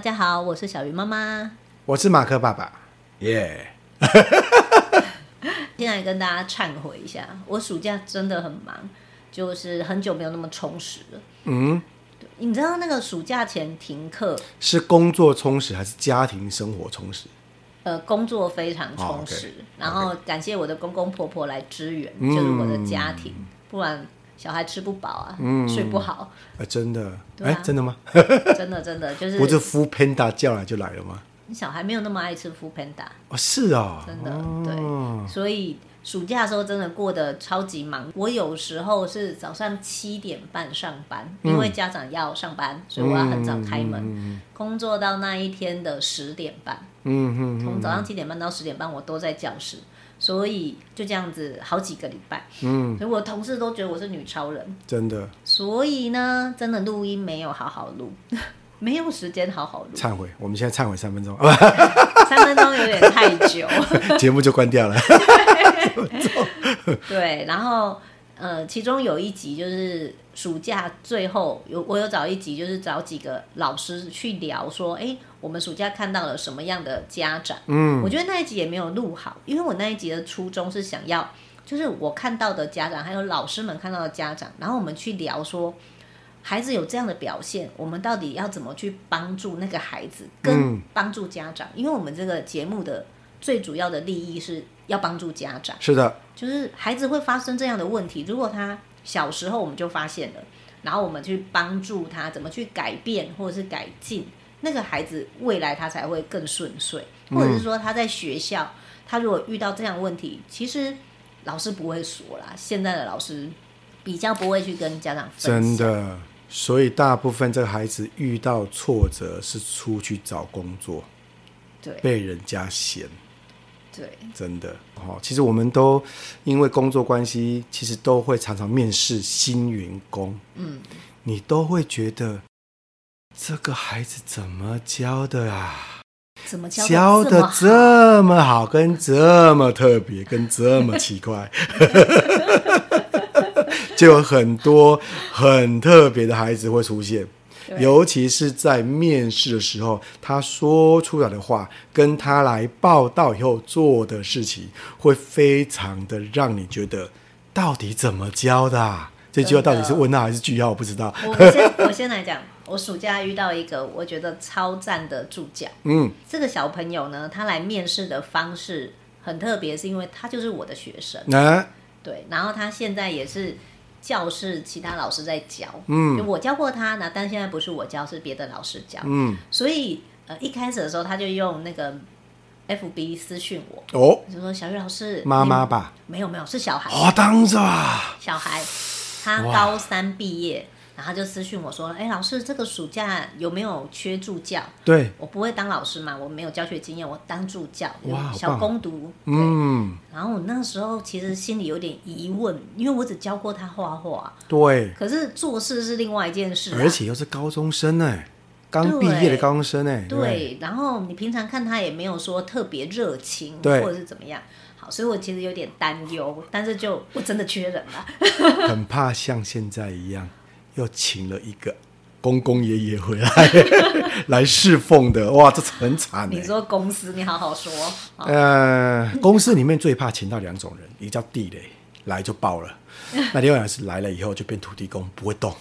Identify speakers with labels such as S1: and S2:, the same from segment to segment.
S1: 大家好，我是小鱼妈妈，
S2: 我是马克爸爸，耶、yeah.
S1: 现在跟大家忏悔一下，我暑假真的很忙，就是很久没有那么充实了。嗯，你知道那个暑假前停课
S2: 是工作充实还是家庭生活充实？
S1: 呃，工作非常充实，oh, okay. 然后感谢我的公公婆婆来支援，okay. 就是我的家庭，嗯、不然小孩吃不饱啊、嗯，睡不好。
S2: 呃、真的？哎、啊，真的吗？
S1: 真的真的就是。
S2: 不是 foodpanda 叫来就来了吗？
S1: 小孩没有那么爱吃 foodpanda。
S2: 哦，是啊、哦，
S1: 真的、哦、对，所以。暑假的时候真的过得超级忙，我有时候是早上七点半上班，嗯，因为家长要上班，所以我要很早开门，嗯，工作到那一天的十点半。嗯嗯，从早上七点半到十点半，我都在教室，所以就这样子好几个礼拜。嗯，所以我同事都觉得我是女超人，
S2: 真的。
S1: 所以呢，真的录音没有好好录。没有时间好好录。忏
S2: 悔，我们现在忏悔三分钟。
S1: 三分钟有点太久，
S2: 节目就关掉了。
S1: 对，然后呃，其中有一集就是暑假最后有我有找一集，就是找几个老师去聊说，哎，我们暑假看到了什么样的家长？嗯，我觉得那一集也没有录好，因为我那一集的初衷是想要，就是我看到的家长，还有老师们看到的家长，然后我们去聊说。孩子有这样的表现，我们到底要怎么去帮助那个孩子，跟帮助家长？嗯，因为我们这个节目的最主要的利益是要帮助家长。
S2: 是的，
S1: 就是孩子会发生这样的问题，如果他小时候我们就发现了，然后我们去帮助他怎么去改变或者是改进，那个孩子未来他才会更顺遂。或者是说他在学校，他如果遇到这样的问题，其实老师不会说啦，现在的老师比较不会去跟家长分享。真的。
S2: 所以大部分这个孩子遇到挫折是出去找工作，
S1: 对，
S2: 被人家嫌，
S1: 对，
S2: 真的哦。其实我们都因为工作关系，其实都会常常面试新员工，嗯，你都会觉得这个孩子怎么教的啊？
S1: 怎么教
S2: 教的这么好，跟这么特别，跟这么奇怪。就有很多很特别的孩子会出现，尤其是在面试的时候，他说出来的话，跟他来报道以后做的事情，会非常的让你觉得，到底怎么教的啊？这句话到底是问号还是句号？我不知道。
S1: 我先 我先来讲，我暑假遇到一个我觉得超赞的助教。嗯，这个小朋友呢，他来面试的方式很特别，是因为他就是我的学生。啊，对，然后他现在也是。教室其他老师在教，嗯，就我教过他，那但现在不是我教，是别的老师教，嗯，所以呃一开始的时候他就用那个 FB 私讯我，哦，就说小雨老师，
S2: 妈妈吧，
S1: 没有没有是小孩，
S2: 哦，当着啊，
S1: 小孩，他高三毕业。然后他就私讯我说：“哎，老师，这个暑假有没有缺助教？对，我不会当老师嘛，我没有教学经验，我当助教，哇，小攻读。嗯，然后我那时候其实心里有点疑问，因为我只教过他画画，
S2: 对，
S1: 可是做事是另外一件事，
S2: 而且又是高中生哎，刚毕业的高中生哎，
S1: 对。然后你平常看他也没有说特别热情，或者是怎么样，好，所以我其实有点担忧，但是就我真的缺人了，
S2: 很怕像现在一样。”又请了一个公公爷爷回来 来侍奉的，哇，这很惨。
S1: 你说公司，你好好说。
S2: 呃，公司里面最怕请到两种人，一个叫地雷，来就爆了；那另外是来了以后就变土地公，不会动。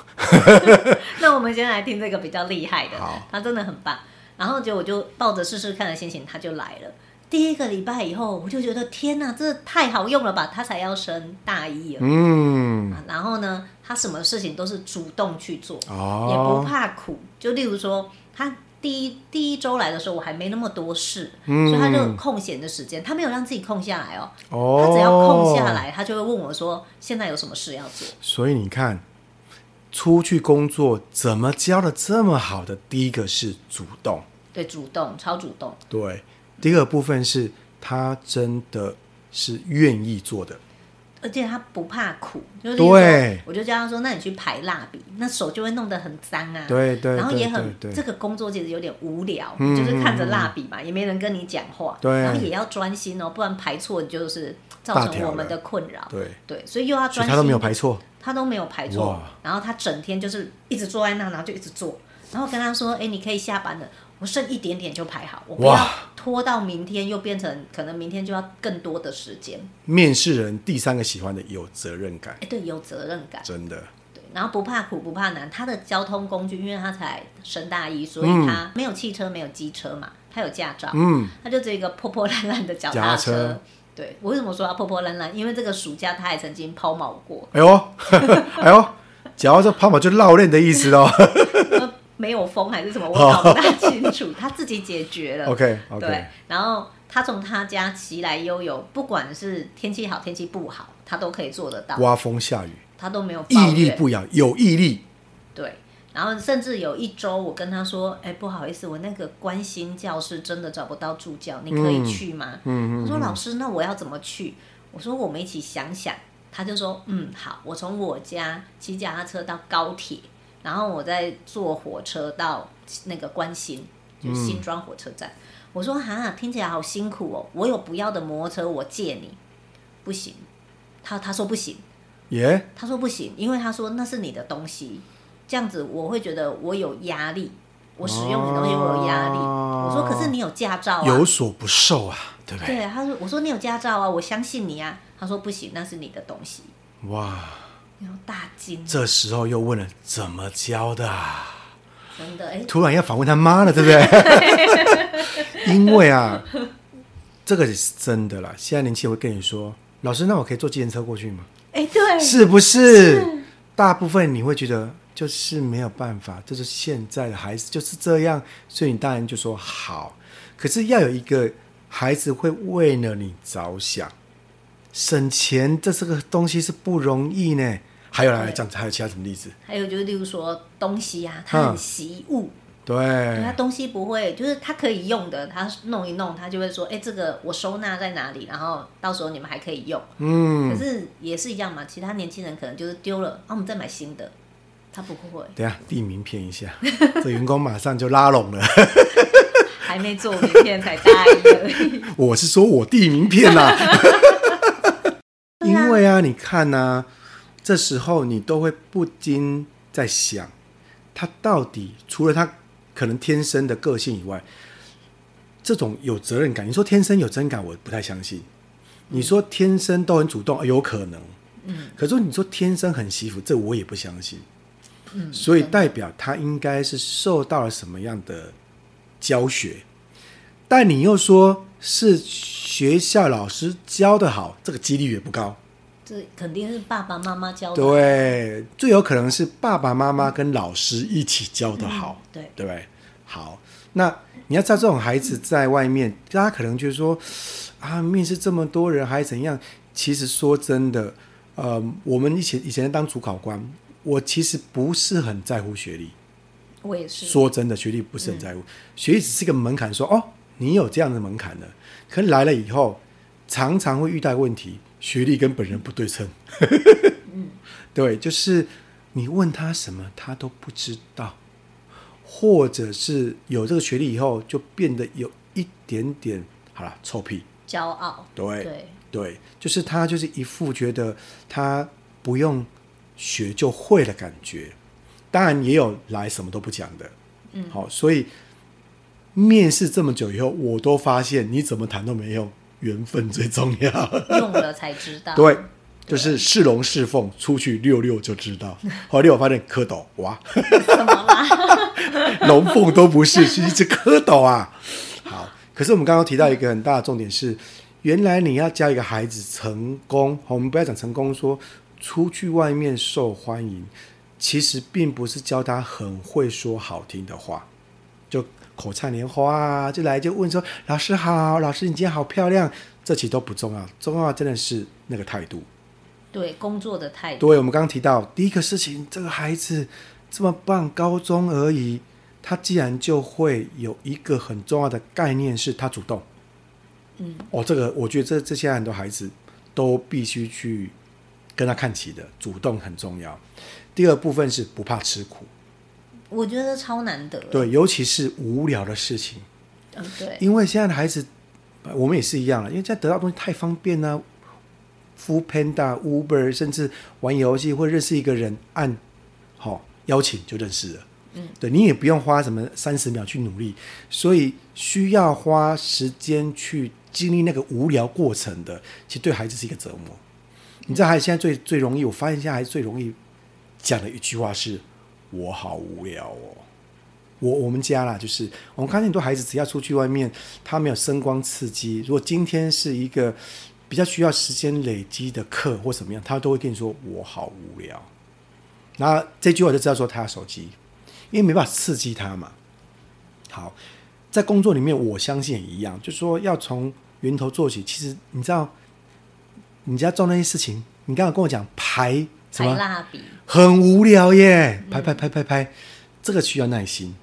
S1: 那我们先来听这个比较厉害的，好，他真的很棒。然后就我就抱着试试看的心情，他就来了。第一个礼拜以后，我就觉得天哪，这太好用了吧！他才要升大一了，嗯、啊，然后呢，他什么事情都是主动去做，哦、也不怕苦。就例如说，他第一第一周来的时候，我还没那么多事，嗯、所以他就空闲的时间，他没有让自己空下来哦，哦，他只要空下来，他就会问我说：“现在有什么事要做？”
S2: 所以你看，出去工作怎么教的这么好的？第一个是主动，
S1: 对，主动，超主动，
S2: 对。第二个部分是他真的是愿意做的，
S1: 而且他不怕苦。就是对，我就叫他说：“那你去排蜡笔，那手就会弄得很脏啊。”对对，然后也很这个工作其实有点无聊，就是看着蜡笔嘛，也没人跟你讲话，对，然后也要专心哦，不然排错就是造成我们的困扰。对对，所以又要专心，
S2: 他都没有排错，
S1: 他都没有排错，然后他整天就是一直坐在那，然后就一直做，然后跟他说：“哎，你可以下班了。”我剩一点点就排好，我不要拖到明天，又变成可能明天就要更多的时间。
S2: 面试人第三个喜欢的有责任感，
S1: 哎，对，有责任感，
S2: 真的。
S1: 对，然后不怕苦不怕难，他的交通工具，因为他才升大一，所以他没有汽车，没有机车嘛，他有驾照，嗯，他就这个破破烂烂的脚踏车。车对，我为什么说他破破烂烂？因为这个暑假他还曾经抛锚过。
S2: 哎呦，哎呦，脚踏车抛锚就绕链的意思哦。
S1: 没有风还是什么，我搞不大清楚。他自己解决了。
S2: OK，
S1: 对。然后他从他家骑来悠游，不管是天气好天气不好，他都可以做得到。
S2: 刮风下雨，
S1: 他都没有。
S2: 屹立不摇，有毅力。
S1: 对。然后甚至有一周，我跟他说：“哎，不好意思，我那个关心教室真的找不到助教，你可以去吗？”嗯嗯。他说：“老师，那我要怎么去？”我说：“我们一起想想。”他就说：“嗯，好，我从我家骑脚踏车到高铁。”然后我再坐火车到那个关心，就新庄火车站。嗯、我说哈，听起来好辛苦哦。我有不要的摩托车，我借你，不行。他他说不行，
S2: 耶
S1: 他说不行，因为他说那是你的东西，这样子我会觉得我有压力。我使用你的东西，我有压力。啊、我说可是你有驾照啊，
S2: 有所不受啊，对不对？
S1: 对，他说我说你有驾照啊，我相信你啊。他说不行，那是你的东西。
S2: 哇。
S1: 有大惊，
S2: 这时候又问了怎么教的？
S1: 真的哎，
S2: 突然要反问他妈了，对不对？因为啊，这个是真的啦。现在年轻人会跟你说：“老师，那我可以坐计程车过去吗？”
S1: 哎，对，
S2: 是不是？是大部分你会觉得就是没有办法，这、就是现在的孩子就是这样，所以你当然就说好。可是要有一个孩子会为了你着想，省钱，这是个东西是不容易呢。还有来讲，还有其他什么例子？
S1: 还有就是，例如说东西啊，它很惜物，
S2: 对，
S1: 它东西不会，就是它可以用的，它弄一弄，它就会说，哎，这个我收纳在哪里？然后到时候你们还可以用。嗯，可是也是一样嘛，其他年轻人可能就是丢了，啊，我们再买新的，他不会。
S2: 等下递名片一下，这员工马上就拉拢了。
S1: 还没做名片才答应而已。
S2: 我是说我递名片呐，因为啊，你看呐。这时候你都会不禁在想，他到底除了他可能天生的个性以外，这种有责任感，你说天生有责任感，我不太相信。你说天生都很主动，有可能。嗯。可是你说天生很惜福，这我也不相信。嗯。所以代表他应该是受到了什么样的教学？但你又说是学校老师教的好，这个几率也不高。
S1: 这肯定是爸爸妈妈教的。
S2: 对，最有可能是爸爸妈妈跟老师一起教的好。
S1: 嗯、对，
S2: 对不对？好，那你要知道，这种孩子在外面，大家可能就是说啊，面试这么多人还怎样？其实说真的，呃，我们以前以前当主考官，我其实不是很在乎学历。
S1: 我也是。
S2: 说真的，学历不是很在乎，嗯、学历只是一个门槛。说哦，你有这样的门槛的，可来了以后，常常会遇到问题。学历跟本人不对称，嗯，对，就是你问他什么，他都不知道，或者是有这个学历以后，就变得有一点点好了臭屁，
S1: 骄傲，
S2: 对对。对，就是他就是一副觉得他不用学就会的感觉。当然也有来什么都不讲的，嗯，好，所以面试这么久以后，我都发现你怎么谈都没用。缘分最重要，
S1: 用了才知道。
S2: 对，就是是龙是凤，出去溜溜就知道。后来我发现蝌蚪，哇，
S1: 怎么啦？
S2: 龙凤都不是，是一只蝌蚪啊。好，可是我们刚刚提到一个很大的重点是，原来你要教一个孩子成功，我们不要讲成功，说出去外面受欢迎，其实并不是教他很会说好听的话，就。口灿莲花就来就问说：“老师好，老师你今天好漂亮。”这其实都不重要，重要真的是那个态度。
S1: 对，工作的态度。
S2: 对，我们刚刚提到第一个事情，这个孩子这么棒，高中而已，他既然就会有一个很重要的概念，是他主动。嗯，哦，这个我觉得这这些很多孩子都必须去跟他看齐的，主动很重要。第二部分是不怕吃苦。
S1: 我觉得超难得。
S2: 对，尤其是无聊的事情。
S1: 嗯，对。
S2: 因为现在的孩子，我们也是一样了。因为现在得到东西太方便了，Foodpanda、Uber，甚至玩游戏或认识一个人，按好邀请就认识了。嗯，对你也不用花什么三十秒去努力，所以需要花时间去经历那个无聊过程的，其实对孩子是一个折磨。嗯、你知道孩子现在最最容易，我发现现在孩子最容易讲的一句话是：“我好无聊哦。”我我们家啦，就是我们看见很多孩子，只要出去外面，他没有声光刺激。如果今天是一个比较需要时间累积的课或什么样，他都会跟你说：“我好无聊。”那这句话就知道说他手机，因为没办法刺激他嘛。好，在工作里面，我相信也一样，就说要从源头做起。其实你知道，你家做那些事情，你刚刚跟我讲排什
S1: 么？蜡笔，
S2: 很无聊耶，拍拍拍拍拍，这个需要耐心。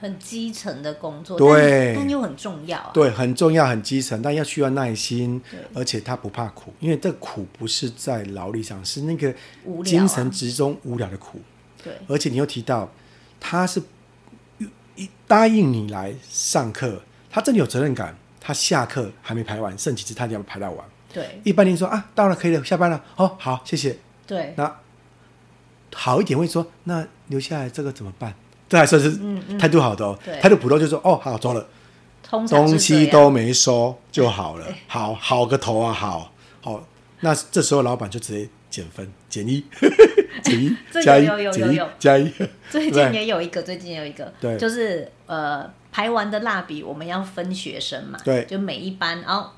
S1: 很基层的工作，
S2: 对，
S1: 但又很重要啊。
S2: 对，很重要，很基层，但要需要耐心，而且他不怕苦，因为这苦不是在劳力上，是那个精神之中无聊的苦。
S1: 对，
S2: 而且你又提到他是一答应你来上课，他真的有责任感，他下课还没排完，剩几次他一定要排到完。
S1: 对，
S2: 一般人说啊，到了可以了，下班了，哦，好，谢谢。
S1: 对，
S2: 那好一点会说，那留下来这个怎么办？这还算是态度好的哦，态度普通就说哦，好，走了，东西都没收就好了，好好个头啊，好。好，那这时候老板就直接减分，减一，减一，加一，加一。
S1: 最近也有一个，最近也有一个，对，就是呃，排完的蜡笔我们要分学生嘛，
S2: 对，
S1: 就每一班，然后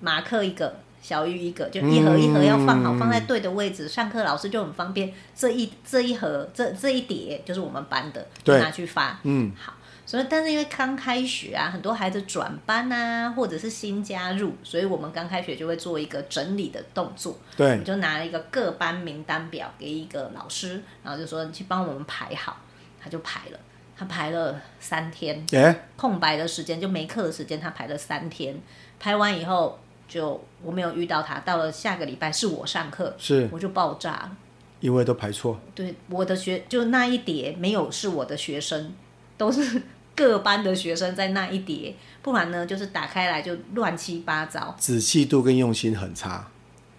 S1: 马克一个。小于一个，就一盒一盒要放好，嗯、放在对的位置。上课老师就很方便，这一这一盒这这一叠就是我们班的，就拿去发。嗯，好。所以，但是因为刚开学啊，很多孩子转班啊，或者是新加入，所以我们刚开学就会做一个整理的动作。
S2: 对，
S1: 我就拿了一个各班名单表给一个老师，然后就说你去帮我们排好，他就排了，他排了三天，
S2: 欸、
S1: 空白的时间就没课的时间，他排了三天，排完以后。就我没有遇到他，到了下个礼拜是我上课，
S2: 是
S1: 我就爆炸了，
S2: 因为都排错。
S1: 对，我的学就那一叠没有是我的学生，都是各班的学生在那一叠，不然呢就是打开来就乱七八糟，
S2: 仔细度跟用心很差。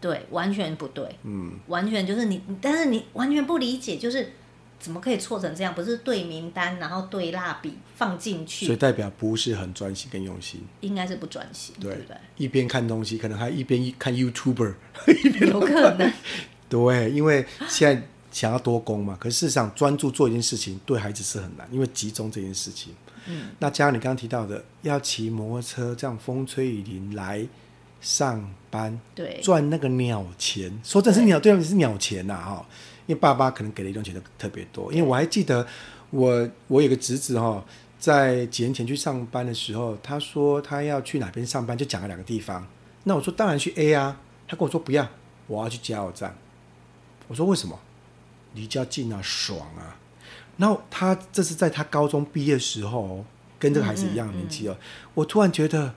S1: 对，完全不对，嗯，完全就是你，但是你完全不理解，就是。怎么可以错成这样？不是对名单，然后对蜡笔放进去，
S2: 所以代表不是很专心跟用心。
S1: 应该是不专心，对，对不对？
S2: 一边看东西，可能还一边看 YouTuber，
S1: 有可能。
S2: 对，因为现在想要多工嘛，可是事实上专注做一件事情对孩子是很难，因为集中这件事情。嗯，那加上你刚刚提到的，要骑摩托车这样风吹雨淋来上班，
S1: 对，
S2: 赚那个鸟钱，说这是鸟，对，对是鸟钱呐，哈。因为爸爸可能给的零用钱都特别多，因为我还记得我我有个侄子哈，在几年前去上班的时候，他说他要去哪边上班，就讲了两个地方。那我说当然去 A 啊，他跟我说不要，我要去加油站。我说为什么？离家近啊，爽啊。然后他这是在他高中毕业的时候，跟这个孩子一样的年纪哦。嗯嗯嗯，我突然觉得，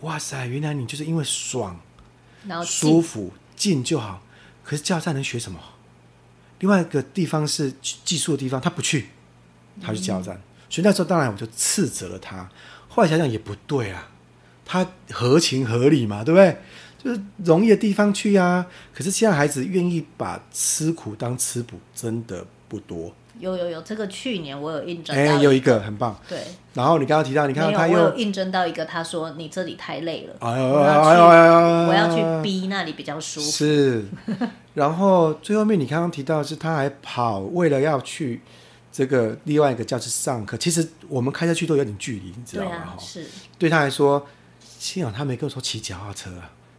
S2: 哇塞，原来你就是因为爽，舒服近就好。可是加油站能学什么？另外一个地方是寄宿的地方，他不去，他去加油站。嗯、所以那时候当然我就斥责了他。后来想想也不对啊，他合情合理嘛，对不对？就是容易的地方去啊。可是现在孩子愿意把吃苦当吃补，真的不多。
S1: 有有有，这个去年我有应征，
S2: 哎，有一个很棒。
S1: 对。
S2: 然后你刚刚提到，你看到他又
S1: 有应征到一个，他说你这里太累了，哎呦哎呦哎呦，我要去 B 那里比较舒服。
S2: 是。然后最后面你刚刚提到是他还跑，为了要去这个另外一个教室上课。其实我们开车去都有点距离，你知道吗？
S1: 啊、是。
S2: 对他来说，幸好他没跟我说骑脚踏车，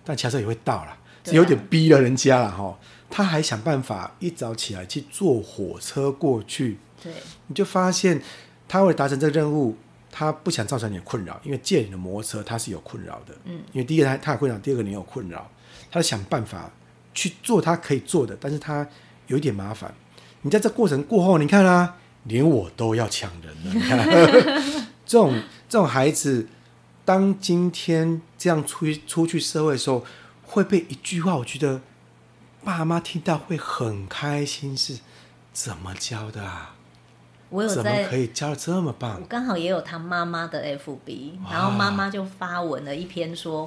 S2: 但骑车也会到了，是有点逼了人家了哈。他还想办法一早起来去坐火车过去。
S1: 对。
S2: 你就发现他为了达成这个任务，他不想造成你的困扰，因为借你的摩托车他是有困扰的。嗯。因为第一个他他有困扰，第二个你有困扰，他想办法。去做他可以做的，但是他有一点麻烦。你在这过程过后，你看啊，连我都要抢人了。你看，这种这种孩子，当今天这样出去出去社会的时候，会被一句话，我觉得爸妈听到会很开心。是怎么教的啊？
S1: 我有在，
S2: 怎么可以教得这么棒？
S1: 我刚好也有他妈妈的 FB，然后妈妈就发文了一篇说。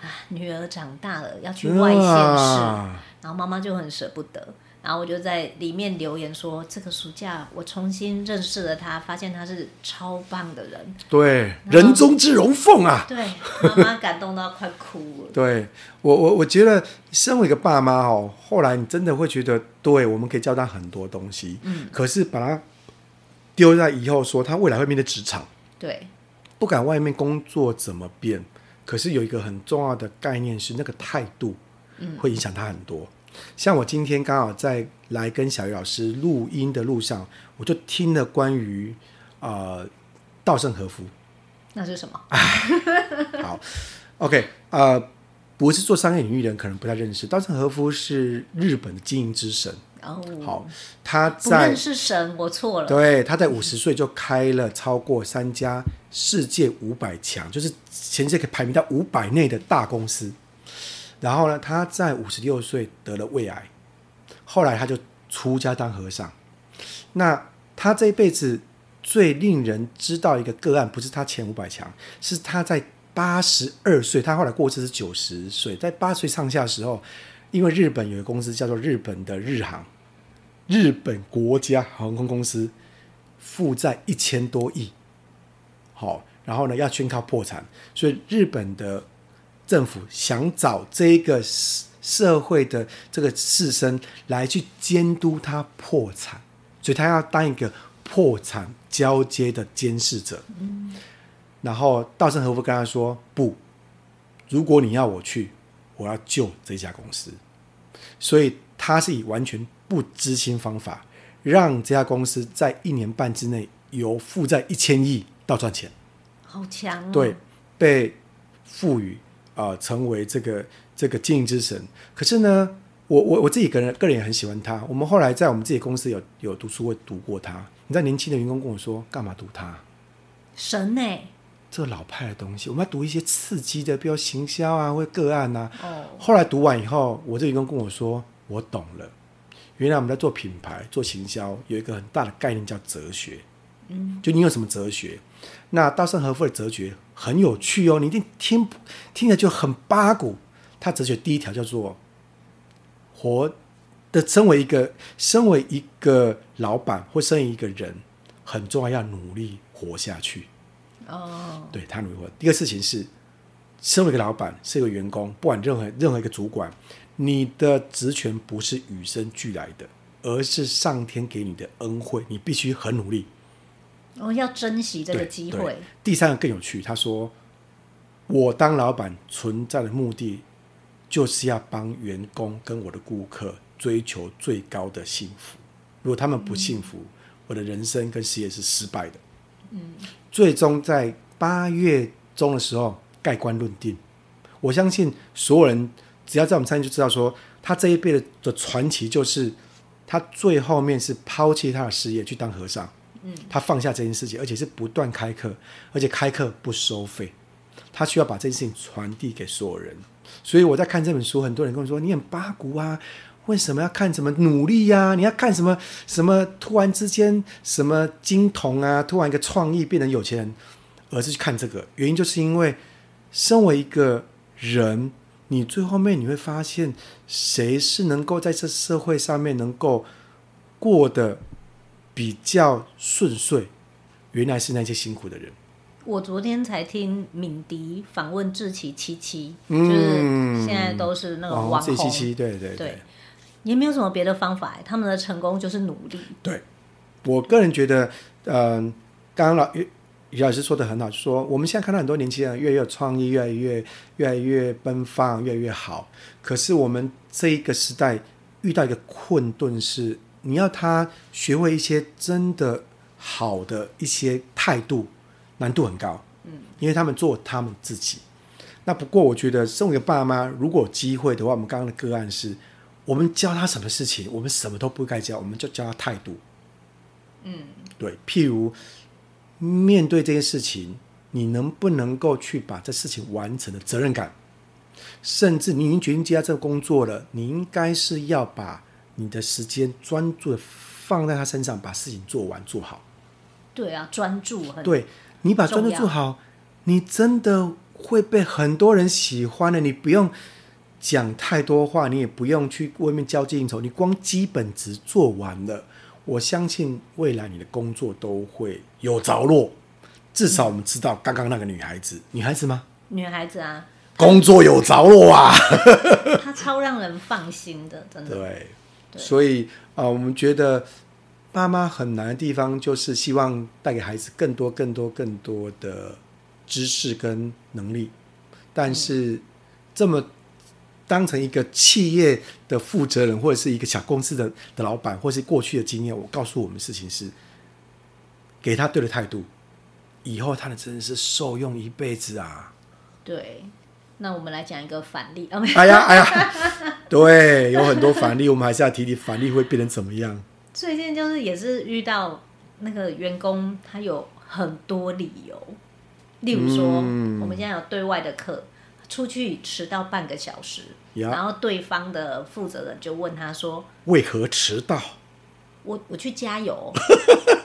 S1: 啊女儿长大了要去外县市，啊、然后妈妈就很舍不得。然后我就在里面留言说，这个暑假我重新认识了他，发现他是超棒的人，
S2: 对，人中之龙凤啊，
S1: 对，妈妈感动到快哭了。
S2: 对我，我我觉得身为一个爸妈哦，后来你真的会觉得，对，我们可以教他很多东西，嗯，可是把他丢在以后，说他未来会面对职场，
S1: 对，
S2: 不管外面工作怎么变，可是有一个很重要的概念是那个态度，嗯，会影响他很多。像我今天刚好在来跟小鱼老师录音的路上，我就听了关于呃稻盛和夫，
S1: 那是什么？
S2: 好，OK，呃，不是做商业领域的人可能不太认识，稻盛和夫是日本的经营之神。哦，好，他在
S1: 不认识神，我错了。
S2: 对，他在五十岁就开了超过三家世界五百强，就是全世界可以排名到五百内的大公司。然后呢，他在五十六岁得了胃癌，后来他就出家当和尚。那他这一辈子最令人知道一个个案，不是他前五百强，是他在八十二岁，他后来过世是九十岁，在八岁上下的时候，因为日本有一个公司叫做日本的日航，日本国家航空公司负债一千多亿，好，然后呢要宣告破产，所以日本的。政府想找这个社会的这个士绅来去监督他破产，所以他要当一个破产交接的监视者。嗯。然后稻盛和夫跟他说：“不，如果你要我去，我要救这家公司。”所以他是以完全不知情方法，让这家公司在一年半之内由负债一千亿到赚钱。
S1: 好强哦！
S2: 对，被赋予。啊、呃，成为这个这个经营之神。可是呢，我我我自己个人个人也很喜欢他。我们后来在我们自己公司有有读书会读过他。你知道年轻的员工跟我说，干嘛读他？
S1: 神呢？
S2: 这老派的东西，我们要读一些刺激的，比如行销啊，或个案啊。哦。后来读完以后，我这员工跟我说，我懂了。原来我们在做品牌、做行销，有一个很大的概念叫哲学。嗯。就你有什么哲学？那稻盛和夫的哲学很有趣哦，你一定听听着就很八股。他哲学第一条叫做“活的身为一个身为一个老板或身为一个人，很重要，要努力活下去。”哦，对，他努力活。第二个事情是，身为一个老板，是一个员工，不管任何任何一个主管，你的职权不是与生俱来的，而是上天给你的恩惠，你必须很努力。
S1: 哦，要珍惜这个机会。
S2: 第三个更有趣，他说：“我当老板存在的目的，就是要帮员工跟我的顾客追求最高的幸福。如果他们不幸福，嗯、我的人生跟事业是失败的。”嗯，最终在八月中的时候盖棺论定。我相信所有人只要在我们餐厅就知道说，说他这一辈的的传奇就是他最后面是抛弃他的事业去当和尚。他放下这件事情，而且是不断开课，而且开课不收费。他需要把这件事情传递给所有人。所以我在看这本书，很多人跟我说：“你很八股啊，为什么要看什么努力呀、你要看什么什么突然之间什么金童啊，突然一个创意变成有钱人，而是去看这个原因，就是因为身为一个人，你最后面你会发现，谁是能够在这社会上面能够过得。”比较顺遂，原来是那些辛苦的人。
S1: 我昨天才听敏迪访问志奇七七，嗯，就是现在都是那个网红，哦、七七
S2: 对对对，
S1: 对，也没有什么别的方法，他们的成功就是努力。
S2: 对，我个人觉得，嗯、呃，刚刚老于于老师说的很好，就是说我们现在看到很多年轻人越来越有创意，越来越越来越奔放，越来越好。可是我们这一个时代遇到一个困顿是。你要他学会一些真的好的一些态度，难度很高。嗯，因为他们做他们自己。那不过我觉得，身为爸妈，如果有机会的话，我们刚刚的个案是，我们教他什么事情，我们什么都不该教，我们就教他态度。嗯，对。譬如面对这些事情，你能不能够去把这事情完成的责任感，甚至你已经决定接下这个工作了，你应该是要把。你的时间专注的放在他身上，把事情做完做好。
S1: 对啊，专注很。
S2: 对，你把专注做好，你真的会被很多人喜欢的。你不用讲太多话，你也不用去外面交际应酬，你光基本值做完了，我相信未来你的工作都会有着落。至少我们知道，刚刚那个女孩子，女孩子吗？
S1: 女孩子啊，
S2: 工作有着落啊，
S1: 她超让人放心的，真的。
S2: 对所以啊、呃，我们觉得爸妈很难的地方，就是希望带给孩子更多、更多、更多的知识跟能力，但是这么当成一个企业的负责人，或者是一个小公司的的老板，或是过去的经验，我告诉我们事情是，给他对的态度。以后他的真的是受用一辈子啊！
S1: 对，那我们来讲一个反例。
S2: 哎呀哎呀，对，有很多反例，我们还是要提提反例会变成怎么样。
S1: 最近就是也是遇到那个员工，他有很多理由，例如说，嗯、我们现在有对外的课，出去迟到半个小时，然后对方的负责人就问他说：“
S2: 为何迟到？”
S1: 我我去加油。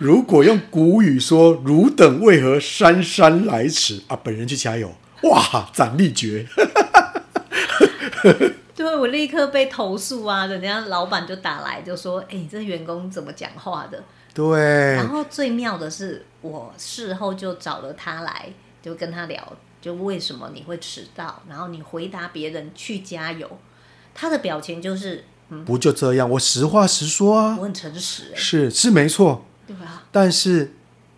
S2: 如果用古语说“汝等为何姗姗来迟”啊，本人去加油，哇，斩立决。
S1: 对，我立刻被投诉啊！人家老板就打来就说：“哎、欸，这员工怎么讲话的？”
S2: 对。
S1: 然后最妙的是，我事后就找了他来，就跟他聊，就为什么你会迟到，然后你回答别人去加油，他的表情就是，
S2: 嗯，不就这样？我实话实说啊，
S1: 我很诚实、欸，
S2: 是是没错。
S1: 对啊，
S2: 但是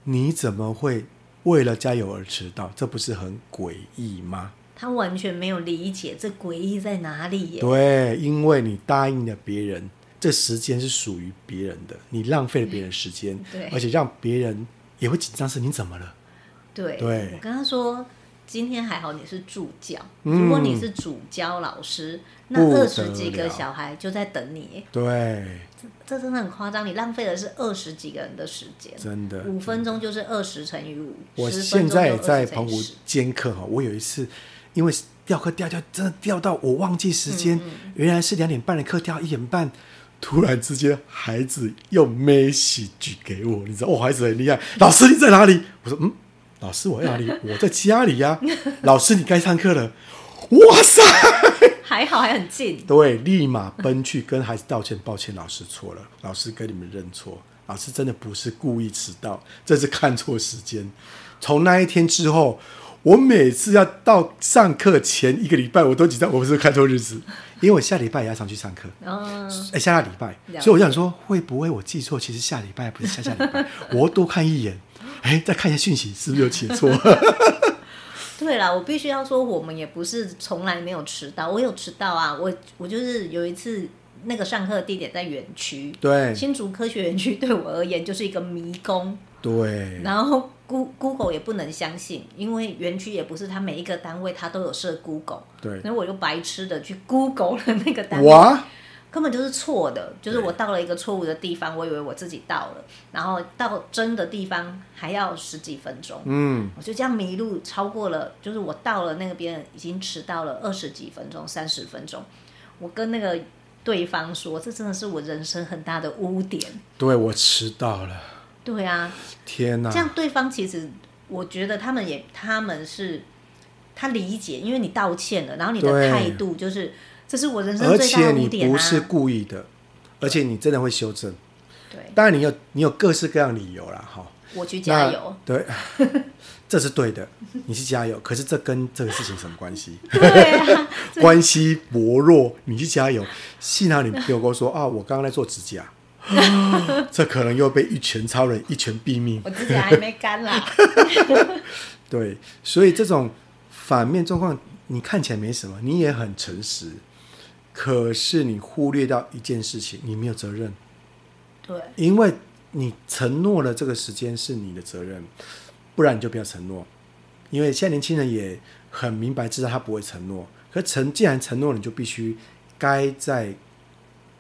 S2: 你怎么会为了加油而迟到？这不是很诡异吗？
S1: 他完全没有理解这诡异在哪里耶。
S2: 对，因为你答应了别人，这时间是属于别人的，你浪费了别人时间，
S1: 对，
S2: 而且让别人也会紧张。是你怎么了？
S1: 对，
S2: 对，
S1: 我跟他说，今天还好你是助教，如果你是主教老师，嗯、那二十几个小孩就在等你。
S2: 对。
S1: 这真的很夸张，你浪费的是二十几个人的时间，
S2: 真的，
S1: 五分钟就是二十乘以五。
S2: 我现在也在澎湖兼课哈，我有一次因为调课调调，真的掉到我忘记时间，嗯嗯原来是两点半的课掉一点半，突然之间孩子用 message 给我，你知道，哦，孩子很厉害，老师你在哪里？我说嗯，老师我在哪里？我在家里呀、啊。老师你该上课了，哇塞！
S1: 还好还很近，
S2: 对，立马奔去跟孩子道歉，抱歉，老师错了，老师跟你们认错，老师真的不是故意迟到，这是看错时间。从那一天之后，我每次要到上课前一个礼拜，我都紧张，我不是看错日子，因为我下礼拜也要上去上课，哎、欸，下下礼拜，所以我想说，会不会我记错？其实下礼拜不是下下礼拜，我多看一眼，哎、欸，再看一下讯息，是不是有写错？
S1: 对啦，我必须要说，我们也不是从来没有迟到，我有迟到啊，我我就是有一次那个上课的地点在园区，
S2: 对，
S1: 新竹科学园区对我而言就是一个迷宫，
S2: 对，
S1: 然后 Google 也不能相信，因为园区也不是它每一个单位它都有设 Google，
S2: 对，
S1: 所以我就白痴的去 Google 了那个单位。
S2: 哇
S1: 根本就是错的，就是我到了一个错误的地方，我以为我自己到了，然后到真的地方还要十几分钟，嗯，我就这样迷路，超过了，就是我到了那个边已经迟到了二十几分钟、三十分钟，我跟那个对方说，这真的是我人生很大的污点，
S2: 对，我迟到了，
S1: 对啊，
S2: 天哪，
S1: 这样对方其实我觉得他们也他们是他理解，因为你道歉了，然后你的态度就是。这是我人生最大的污点啊，
S2: 而且你不是故意的，而且你真的会修正。
S1: 对，
S2: 当然你有你有各式各样理由啦。哈。
S1: 我去加油。
S2: 对，这是对的，你去加油。可是这跟这个事情什么关系？
S1: 对啊，
S2: 关系薄弱。你去加油，幸好你没有跟我说啊，我刚刚在做指甲，这可能又被一拳超人一拳毙命。
S1: 我指甲还没干啦。
S2: 对，所以这种反面状况，你看起来没什么，你也很诚实。可是你忽略到一件事情，你没有责任。
S1: 对，
S2: 因为你承诺了这个时间是你的责任，不然你就不要承诺。因为现在年轻人也很明白，知道他不会承诺。可是承既然承诺了，你就必须该在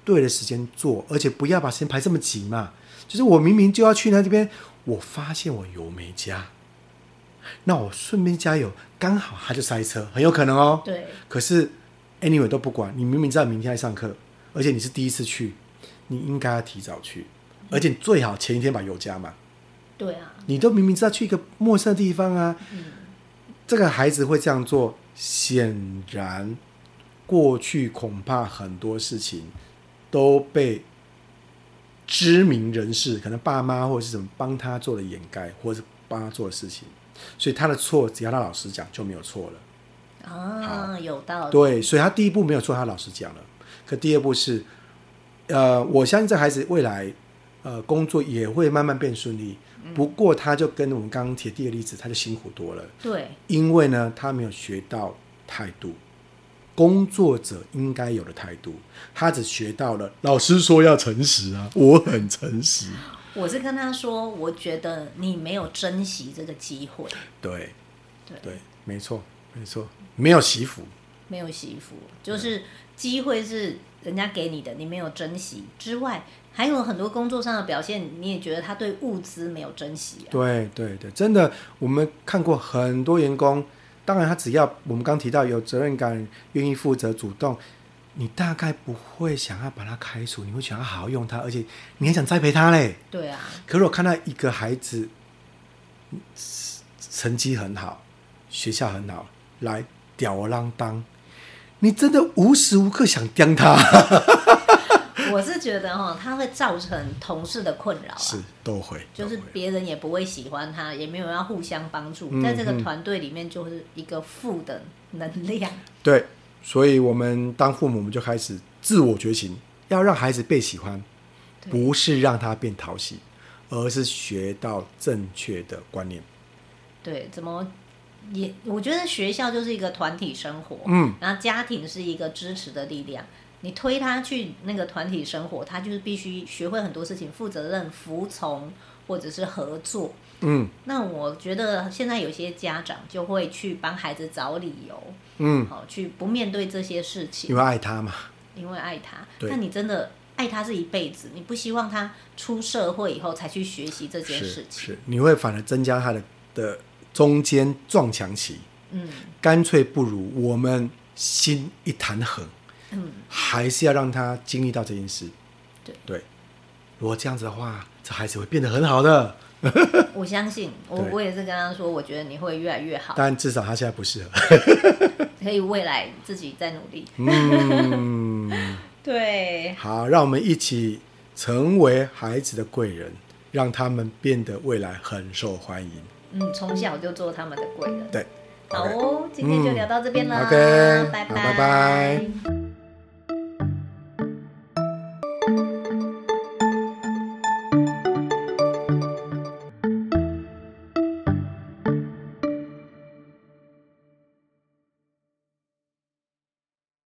S2: 对的时间做，而且不要把时间排这么紧嘛。就是我明明就要去那这边，我发现我油没加，那我顺便加油，刚好他就塞车，很有可能哦。
S1: 对，
S2: 可是。Anyway 都不管，你明明知道明天要上课，而且你是第一次去，你应该要提早去，而且最好前一天把油加满。
S1: 对啊，
S2: 你都明明知道去一个陌生的地方啊，嗯、这个孩子会这样做，显然过去恐怕很多事情都被知名人士，可能爸妈或者是什么帮他做了掩盖，或者是帮他做的事情，所以他的错只要他老师讲就没有错了。
S1: 啊，有道理。
S2: 对，所以他第一步没有错，他老师讲了。可第二步是，呃，我相信这孩子未来，呃，工作也会慢慢变顺利。嗯、不过，他就跟我们刚刚提的第二个例子，他就辛苦多了。
S1: 对，
S2: 因为呢，他没有学到态度，工作者应该有的态度，他只学到了老师说要诚实啊，我很诚实。
S1: 我是跟他说，我觉得你没有珍惜这个机会。
S2: 对，对，对，没错，没错。没有惜福，
S1: 没有惜福，就是机会是人家给你的，你没有珍惜之外，还有很多工作上的表现，你也觉得他对物资没有珍惜啊。
S2: 对对对，真的，我们看过很多员工，当然他只要我们刚提到有责任感、愿意负责、主动，你大概不会想要把他开除，你会想要好好用他，而且你还想栽培他嘞。
S1: 对啊。
S2: 可是我看到一个孩子成绩很好，学校很好，来。吊儿郎当，你真的无时无刻想刁他。
S1: 我是觉得哈，他会造成同事的困扰，啊，
S2: 是都会，
S1: 就是别人也不会喜欢他，也没有要互相帮助，在这个团队里面就是一个负的能量。
S2: 嗯。对，所以我们当父母，我们就开始自我觉醒，要让孩子被喜欢，不是让他变讨喜，而是学到正确的观念。
S1: 对，怎么？也，我觉得学校就是一个团体生活，
S2: 嗯，
S1: 然后家庭是一个支持的力量。你推他去那个团体生活，他就是必须学会很多事情，负责任、服从或者是合作，
S2: 嗯。
S1: 那我觉得现在有些家长就会去帮孩子找理由，
S2: 嗯，
S1: 好去不面对这些事情，
S2: 因为爱他嘛，
S1: 因为爱他。那你真的爱他是一辈子，你不希望他出社会以后才去学习这件事情，
S2: 是，是你会反而增加他的的。中间撞墙期，
S1: 嗯，
S2: 干脆不如我们心一谈狠，
S1: 嗯，
S2: 还是要让他经历到这件事，
S1: 对
S2: 对。如果这样子的话，这孩子会变得很好的。
S1: 我相信，我我也是跟他说，我觉得你会越来越好。
S2: 但至少他现在不适合，
S1: 可以未来自己再努力。
S2: 嗯，
S1: 对。
S2: 好，让我们一起成为孩子的贵人，让他们变得未来很受欢迎。
S1: 嗯，从小就做他们的贵人。
S2: 对，
S1: 好哦，今天就聊到这边了。
S2: OK，
S1: 拜拜，
S2: 拜拜。